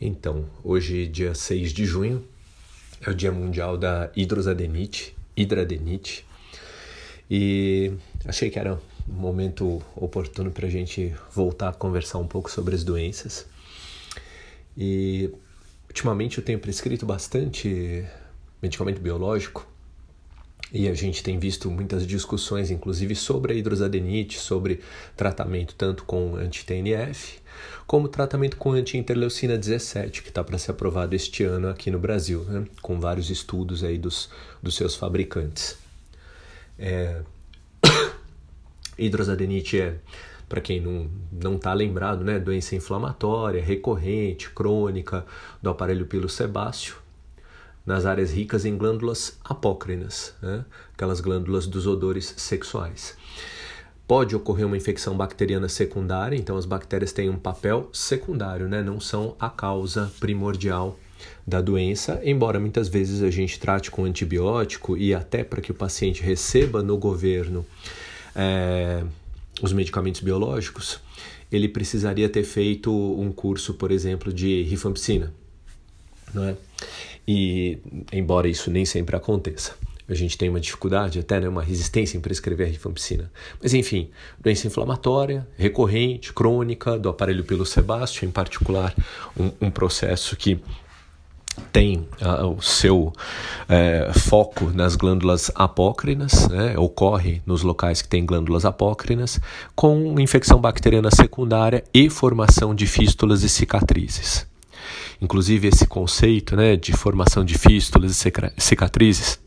Então, hoje, dia 6 de junho, é o Dia Mundial da Hidrosadenite, hidradenite, e achei que era um momento oportuno para a gente voltar a conversar um pouco sobre as doenças. E ultimamente eu tenho prescrito bastante medicamento biológico e a gente tem visto muitas discussões, inclusive sobre a hidrosadenite, sobre tratamento tanto com anti-TNF, como tratamento com anti-interleucina 17, que está para ser aprovado este ano aqui no Brasil, né? com vários estudos aí dos, dos seus fabricantes. É... hidrosadenite é, para quem não está lembrado, né? doença inflamatória, recorrente, crônica do aparelho pilo sebáceo, nas áreas ricas em glândulas apócrinas, né? aquelas glândulas dos odores sexuais. Pode ocorrer uma infecção bacteriana secundária, então as bactérias têm um papel secundário, né? não são a causa primordial da doença, embora muitas vezes a gente trate com antibiótico e até para que o paciente receba no governo é, os medicamentos biológicos, ele precisaria ter feito um curso, por exemplo, de rifampicina, não é? E embora isso nem sempre aconteça, a gente tem uma dificuldade, até né, uma resistência em prescrever a rifampicina. Mas enfim, doença inflamatória, recorrente, crônica, do aparelho pelo sebáceo, em particular, um, um processo que tem uh, o seu é, foco nas glândulas apócrinas, né, ocorre nos locais que tem glândulas apócrinas, com infecção bacteriana secundária e formação de fístulas e cicatrizes. Inclusive, esse conceito né, de formação de fístulas e cicatrizes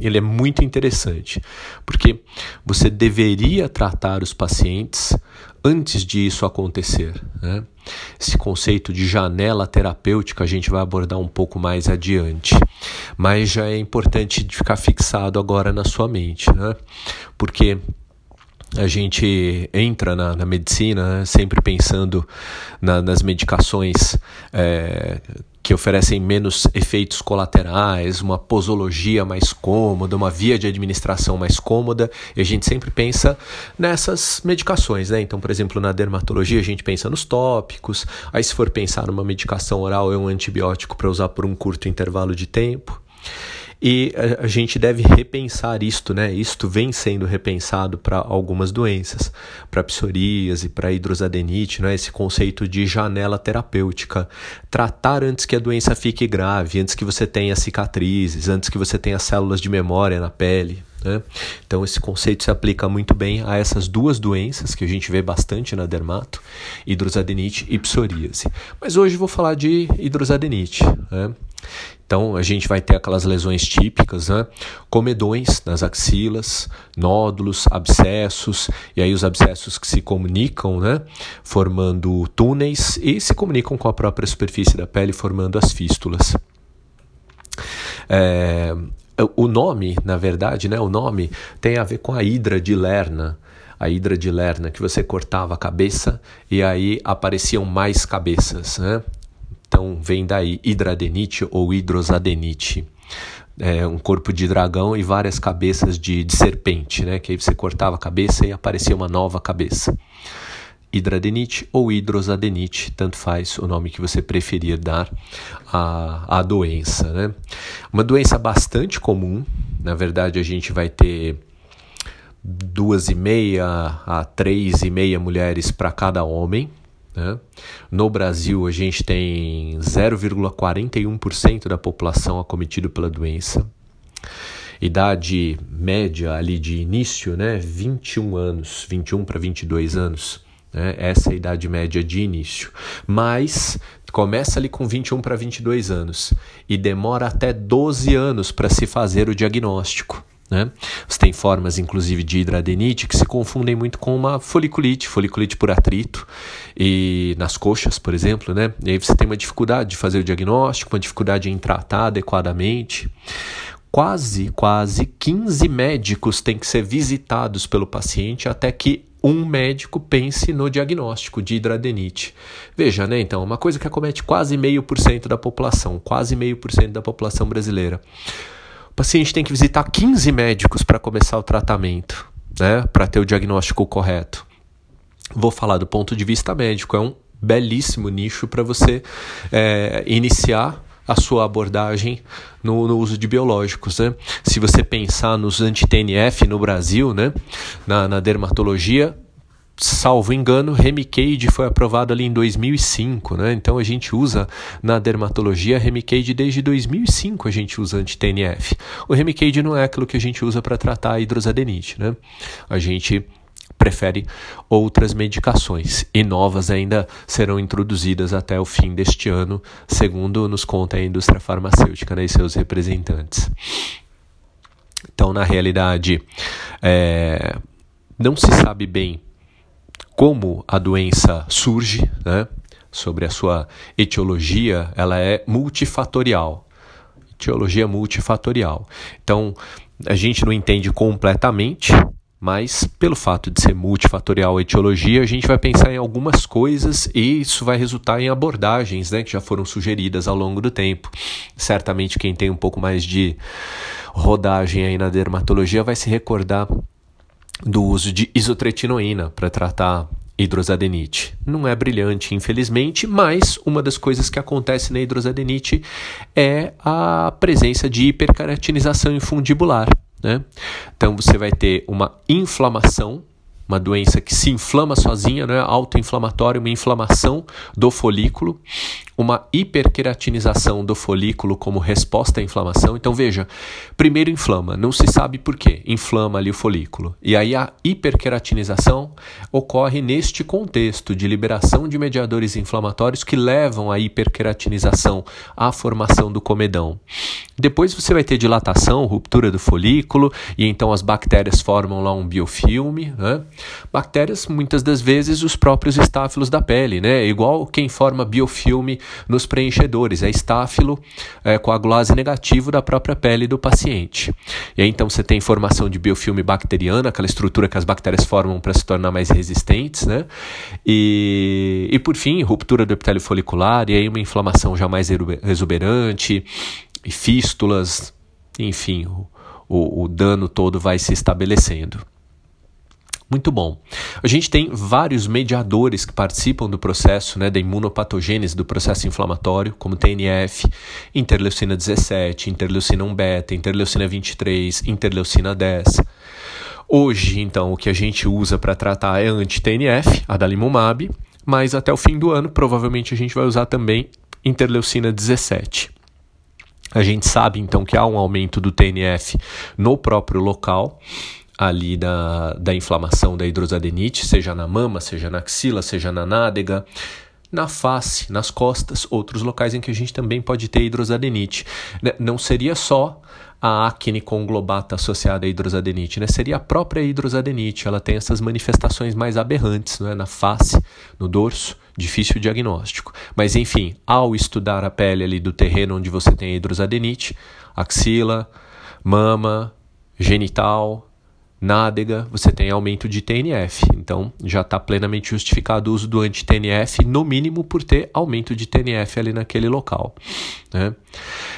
ele é muito interessante, porque você deveria tratar os pacientes antes de isso acontecer. Né? Esse conceito de janela terapêutica a gente vai abordar um pouco mais adiante, mas já é importante ficar fixado agora na sua mente, né? porque a gente entra na, na medicina né, sempre pensando na, nas medicações é, que oferecem menos efeitos colaterais, uma posologia mais cômoda, uma via de administração mais cômoda, e a gente sempre pensa nessas medicações, né? Então, por exemplo, na dermatologia a gente pensa nos tópicos, aí se for pensar numa medicação oral é um antibiótico para usar por um curto intervalo de tempo. E a, a gente deve repensar isto, né? Isto vem sendo repensado para algumas doenças, para psoríase, para hidrosadenite, né? Esse conceito de janela terapêutica. Tratar antes que a doença fique grave, antes que você tenha cicatrizes, antes que você tenha células de memória na pele. Né? Então, esse conceito se aplica muito bem a essas duas doenças que a gente vê bastante na dermato, hidrosadenite e psoríase. Mas hoje vou falar de hidrosadenite. Né? Então a gente vai ter aquelas lesões típicas, né? comedões nas axilas, nódulos, abscessos, e aí os abscessos que se comunicam, né? formando túneis e se comunicam com a própria superfície da pele, formando as fístulas. É, o nome, na verdade, né? o nome tem a ver com a hidra de Lerna a hidra de Lerna, que você cortava a cabeça e aí apareciam mais cabeças. Né? Então vem daí hidradenite ou hidrosadenite. É um corpo de dragão e várias cabeças de, de serpente, né? Que aí você cortava a cabeça e aparecia uma nova cabeça. Hidradenite ou hidrosadenite, tanto faz o nome que você preferir dar à, à doença. Né? Uma doença bastante comum, na verdade a gente vai ter duas e meia a três e meia mulheres para cada homem, né? No Brasil, a gente tem 0,41% da população acometido pela doença. Idade média ali de início, né? 21 anos, 21 para 22 anos. Né? Essa é a idade média de início. Mas começa ali com 21 para 22 anos e demora até 12 anos para se fazer o diagnóstico. Né? Você tem formas, inclusive, de hidradenite que se confundem muito com uma foliculite, foliculite por atrito, e nas coxas, por exemplo. Né? E aí você tem uma dificuldade de fazer o diagnóstico, uma dificuldade em tratar adequadamente. Quase, quase 15 médicos têm que ser visitados pelo paciente até que um médico pense no diagnóstico de hidradenite. Veja, né? Então, uma coisa que acomete quase meio por cento da população, quase meio por cento da população brasileira paciente tem que visitar 15 médicos para começar o tratamento, né, para ter o diagnóstico correto. Vou falar do ponto de vista médico, é um belíssimo nicho para você é, iniciar a sua abordagem no, no, uso de biológicos. Né? Se você pensar nos anti-TNF no Brasil, né? na, na dermatologia, salvo engano, Remicade foi aprovado ali em 2005, né? Então a gente usa na dermatologia Remicade desde 2005 a gente usa anti-TNF. O Remicade não é aquilo que a gente usa para tratar a hidrosadenite, né? A gente prefere outras medicações e novas ainda serão introduzidas até o fim deste ano, segundo nos conta a indústria farmacêutica né, e seus representantes. Então, na realidade, é, não se sabe bem como a doença surge, né? sobre a sua etiologia, ela é multifatorial. Etiologia multifatorial. Então, a gente não entende completamente mas, pelo fato de ser multifatorial a etiologia, a gente vai pensar em algumas coisas e isso vai resultar em abordagens né, que já foram sugeridas ao longo do tempo. Certamente, quem tem um pouco mais de rodagem aí na dermatologia vai se recordar do uso de isotretinoína para tratar hidrosadenite. Não é brilhante, infelizmente, mas uma das coisas que acontece na hidrosadenite é a presença de hipercaratinização infundibular. Né? Então você vai ter uma inflamação uma doença que se inflama sozinha, né? autoinflamatória, uma inflamação do folículo, uma hiperqueratinização do folículo como resposta à inflamação. Então veja, primeiro inflama, não se sabe por quê, inflama ali o folículo. E aí a hiperqueratinização ocorre neste contexto de liberação de mediadores inflamatórios que levam à hiperqueratinização, à formação do comedão. Depois você vai ter dilatação, ruptura do folículo, e então as bactérias formam lá um biofilme, né? Bactérias, muitas das vezes, os próprios estáfilos da pele, né? Igual quem forma biofilme nos preenchedores, é estáfilo é, coagulase negativo da própria pele do paciente. E aí então você tem formação de biofilme bacteriano, aquela estrutura que as bactérias formam para se tornar mais resistentes, né? E, e por fim, ruptura do epitélio folicular, e aí uma inflamação já mais exuberante, e fístulas, enfim, o, o, o dano todo vai se estabelecendo. Muito bom. A gente tem vários mediadores que participam do processo né, da imunopatogênese do processo inflamatório, como TNF, interleucina 17, interleucina 1 beta, interleucina 23, interleucina 10. Hoje, então, o que a gente usa para tratar é anti-TNF, adalimumab, mas até o fim do ano provavelmente a gente vai usar também interleucina 17. A gente sabe então que há um aumento do TNF no próprio local ali da, da inflamação da hidrosadenite, seja na mama, seja na axila, seja na nádega, na face, nas costas, outros locais em que a gente também pode ter hidrosadenite. Né, não seria só a acne conglobata associada à hidrosadenite, né? Seria a própria hidrosadenite. Ela tem essas manifestações mais aberrantes, né? Na face, no dorso, difícil diagnóstico. Mas enfim, ao estudar a pele ali do terreno onde você tem hidrosadenite, axila, mama, genital, nádega, você tem aumento de TNF. Então, já está plenamente justificado o uso do anti-TNF, no mínimo por ter aumento de TNF ali naquele local. Né?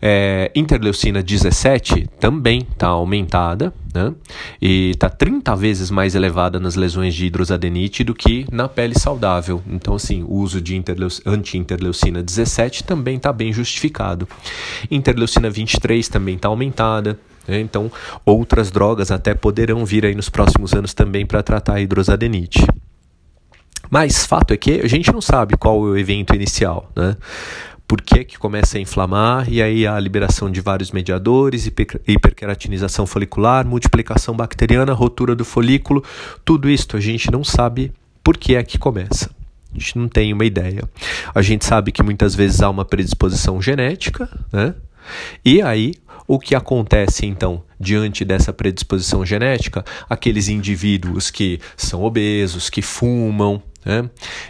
É, interleucina 17 também está aumentada né? e está 30 vezes mais elevada nas lesões de hidrosadenite do que na pele saudável. Então, assim, o uso de anti-interleucina 17 também está bem justificado. Interleucina 23 também está aumentada. Né? Então, outras drogas até poderão vir aí nos próximos anos também para tratar a hidrosadenite. Mas fato é que a gente não sabe qual é o evento inicial, né? Por que, que começa a inflamar, e aí a liberação de vários mediadores, hiper, hiperkeratinização folicular, multiplicação bacteriana, rotura do folículo, tudo isso a gente não sabe por que é que começa. A gente não tem uma ideia. A gente sabe que muitas vezes há uma predisposição genética, né? E aí o que acontece então diante dessa predisposição genética? Aqueles indivíduos que são obesos, que fumam, né?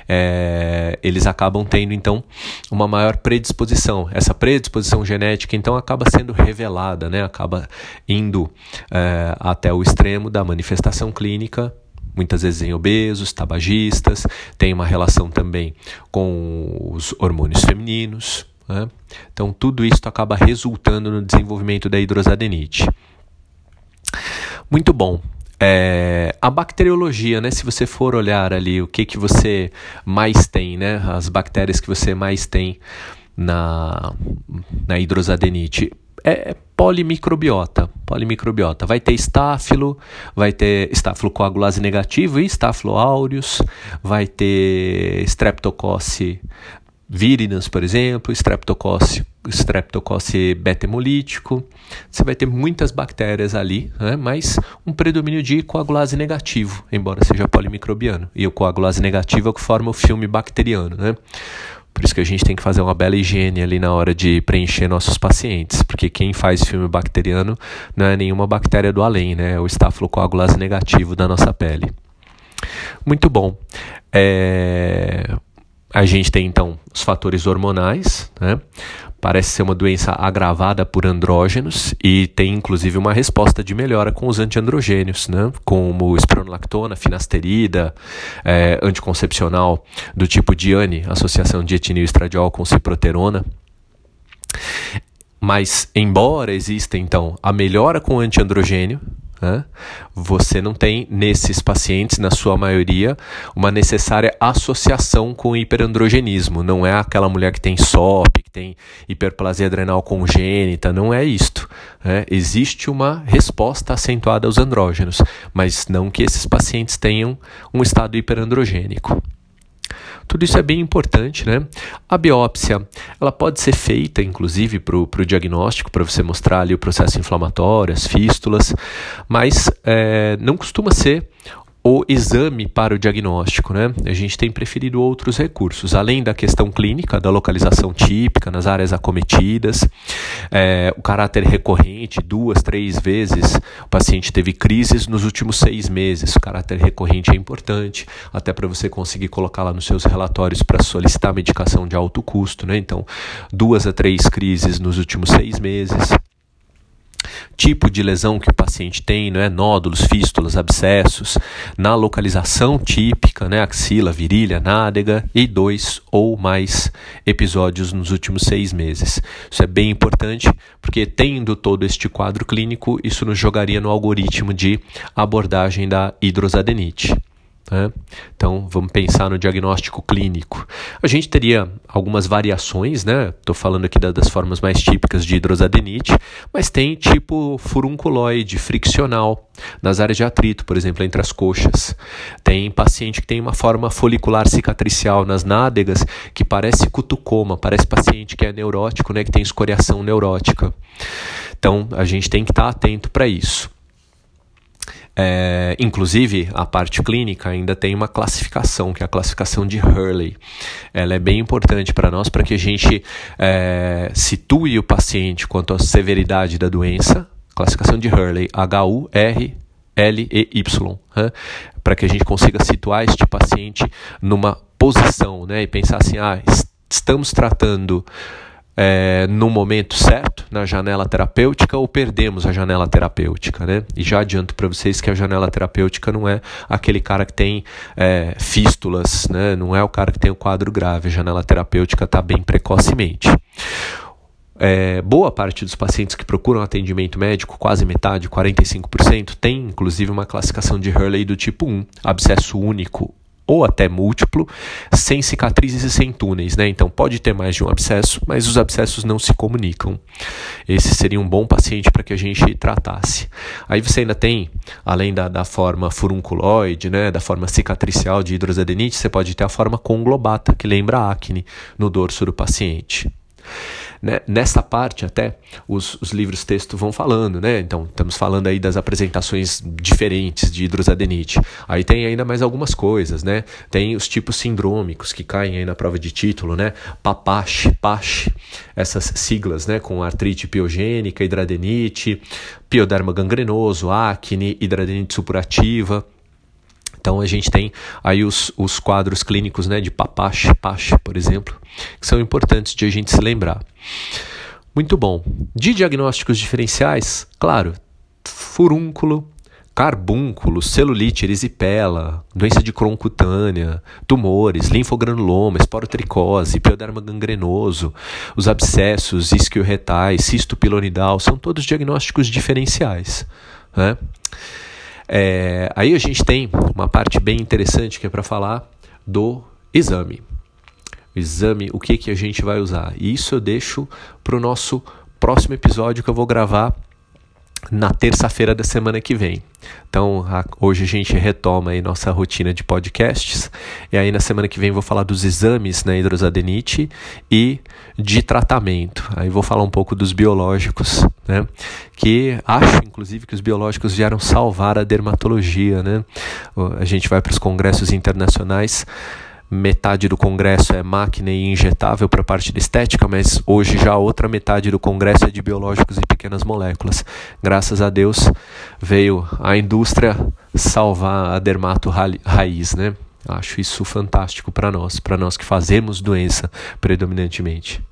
É, eles acabam tendo então uma maior predisposição. Essa predisposição genética então acaba sendo revelada, né? acaba indo é, até o extremo da manifestação clínica muitas vezes em obesos, tabagistas, tem uma relação também com os hormônios femininos, né? Então, tudo isso acaba resultando no desenvolvimento da hidrosadenite. Muito bom. É, a bacteriologia, né? Se você for olhar ali o que, que você mais tem, né? As bactérias que você mais tem na, na hidrosadenite. É polimicrobiota. Polimicrobiota. Vai ter estáfilo, vai ter estáfilo coagulase negativo e estáfilo aureus, vai ter streptococcus viridans, por exemplo, streptococcus, streptococcus beta-hemolítico. Você vai ter muitas bactérias ali, né? mas um predomínio de coagulase negativo, embora seja polimicrobiano. E o coagulase negativo é o que forma o filme bacteriano, né? Por isso que a gente tem que fazer uma bela higiene ali na hora de preencher nossos pacientes, porque quem faz filme bacteriano não é nenhuma bactéria do além, né? É o estafilocoagulase negativo da nossa pele. Muito bom. É... A gente tem então os fatores hormonais, né? Parece ser uma doença agravada por andrógenos e tem inclusive uma resposta de melhora com os antiandrogênios, né? como espironolactona, finasterida, é, anticoncepcional do tipo DIANE, associação de etinil estradiol com ciproterona. Mas, embora exista então a melhora com antiandrogênio, né? Você não tem, nesses pacientes, na sua maioria, uma necessária associação com hiperandrogenismo. Não é aquela mulher que tem SOP, que tem hiperplasia adrenal congênita, não é isto. Né? Existe uma resposta acentuada aos andrógenos, mas não que esses pacientes tenham um estado hiperandrogênico. Tudo isso é bem importante, né? A biópsia, ela pode ser feita, inclusive, para o diagnóstico, para você mostrar ali o processo inflamatório, as fístulas, mas é, não costuma ser o exame para o diagnóstico. Né? A gente tem preferido outros recursos, além da questão clínica, da localização típica nas áreas acometidas, é, o caráter recorrente, duas, três vezes o paciente teve crises nos últimos seis meses. O caráter recorrente é importante, até para você conseguir colocar lá nos seus relatórios para solicitar medicação de alto custo. Né? Então, duas a três crises nos últimos seis meses tipo de lesão que o paciente tem, não é? nódulos, fístulas, abscessos, na localização típica, né? axila, virilha, nádega e dois ou mais episódios nos últimos seis meses. Isso é bem importante porque tendo todo este quadro clínico, isso nos jogaria no algoritmo de abordagem da hidrosadenite. Né? Então, vamos pensar no diagnóstico clínico. A gente teria algumas variações, né? Estou falando aqui das formas mais típicas de hidrosadenite, mas tem tipo furunculoide, friccional, nas áreas de atrito, por exemplo, entre as coxas. Tem paciente que tem uma forma folicular cicatricial nas nádegas que parece cutucoma, parece paciente que é neurótico, né? Que tem escoriação neurótica. Então, a gente tem que estar atento para isso. É, inclusive, a parte clínica ainda tem uma classificação, que é a classificação de Hurley. Ela é bem importante para nós, para que a gente é, situe o paciente quanto à severidade da doença. Classificação de Hurley, H-U-R-L-E-Y, né? para que a gente consiga situar este paciente numa posição né? e pensar assim: ah, estamos tratando é, no momento certo, na janela terapêutica, ou perdemos a janela terapêutica, né? E já adianto para vocês que a janela terapêutica não é aquele cara que tem é, fístulas, né? Não é o cara que tem o quadro grave. A janela terapêutica está bem precocemente. É, boa parte dos pacientes que procuram atendimento médico, quase metade, 45%, tem inclusive uma classificação de Hurley do tipo 1, abscesso único ou até múltiplo, sem cicatrizes e sem túneis, né? Então pode ter mais de um abscesso, mas os abscessos não se comunicam. Esse seria um bom paciente para que a gente tratasse. Aí você ainda tem, além da, da forma furunculoide, né, da forma cicatricial de hidrosadenite, você pode ter a forma conglobata, que lembra a acne no dorso do paciente. Né? Nessa parte até os, os livros texto vão falando, né? Então estamos falando aí das apresentações diferentes de hidrosadenite. Aí tem ainda mais algumas coisas, né? Tem os tipos sindrômicos que caem aí na prova de título, né? PAPACH, PACH, essas siglas, né? Com artrite piogênica, hidradenite, pioderma gangrenoso, acne, hidradenite supurativa. Então a gente tem aí os, os quadros clínicos né, de Papache, Pache, por exemplo, que são importantes de a gente se lembrar. Muito bom. De diagnósticos diferenciais, claro, furúnculo, carbúnculo, celulite, erisipela, doença de Crohn cutânea, tumores, linfogranuloma, esporotricose, pioderma gangrenoso, os abscessos isquioretais, cisto pilonidal, são todos diagnósticos diferenciais. Né? É, aí a gente tem uma parte bem interessante que é para falar do exame. O exame, o que, que a gente vai usar? E isso eu deixo para o nosso próximo episódio que eu vou gravar na terça-feira da semana que vem. Então, a, hoje a gente retoma aí nossa rotina de podcasts, e aí na semana que vem vou falar dos exames na hidrosadenite e de tratamento. Aí vou falar um pouco dos biológicos, né? Que acho, inclusive, que os biológicos vieram salvar a dermatologia, né? A gente vai para os congressos internacionais metade do congresso é máquina e injetável para a parte de estética, mas hoje já a outra metade do congresso é de biológicos e pequenas moléculas. Graças a Deus veio a indústria salvar a dermato raiz, né? Acho isso fantástico para nós, para nós que fazemos doença predominantemente.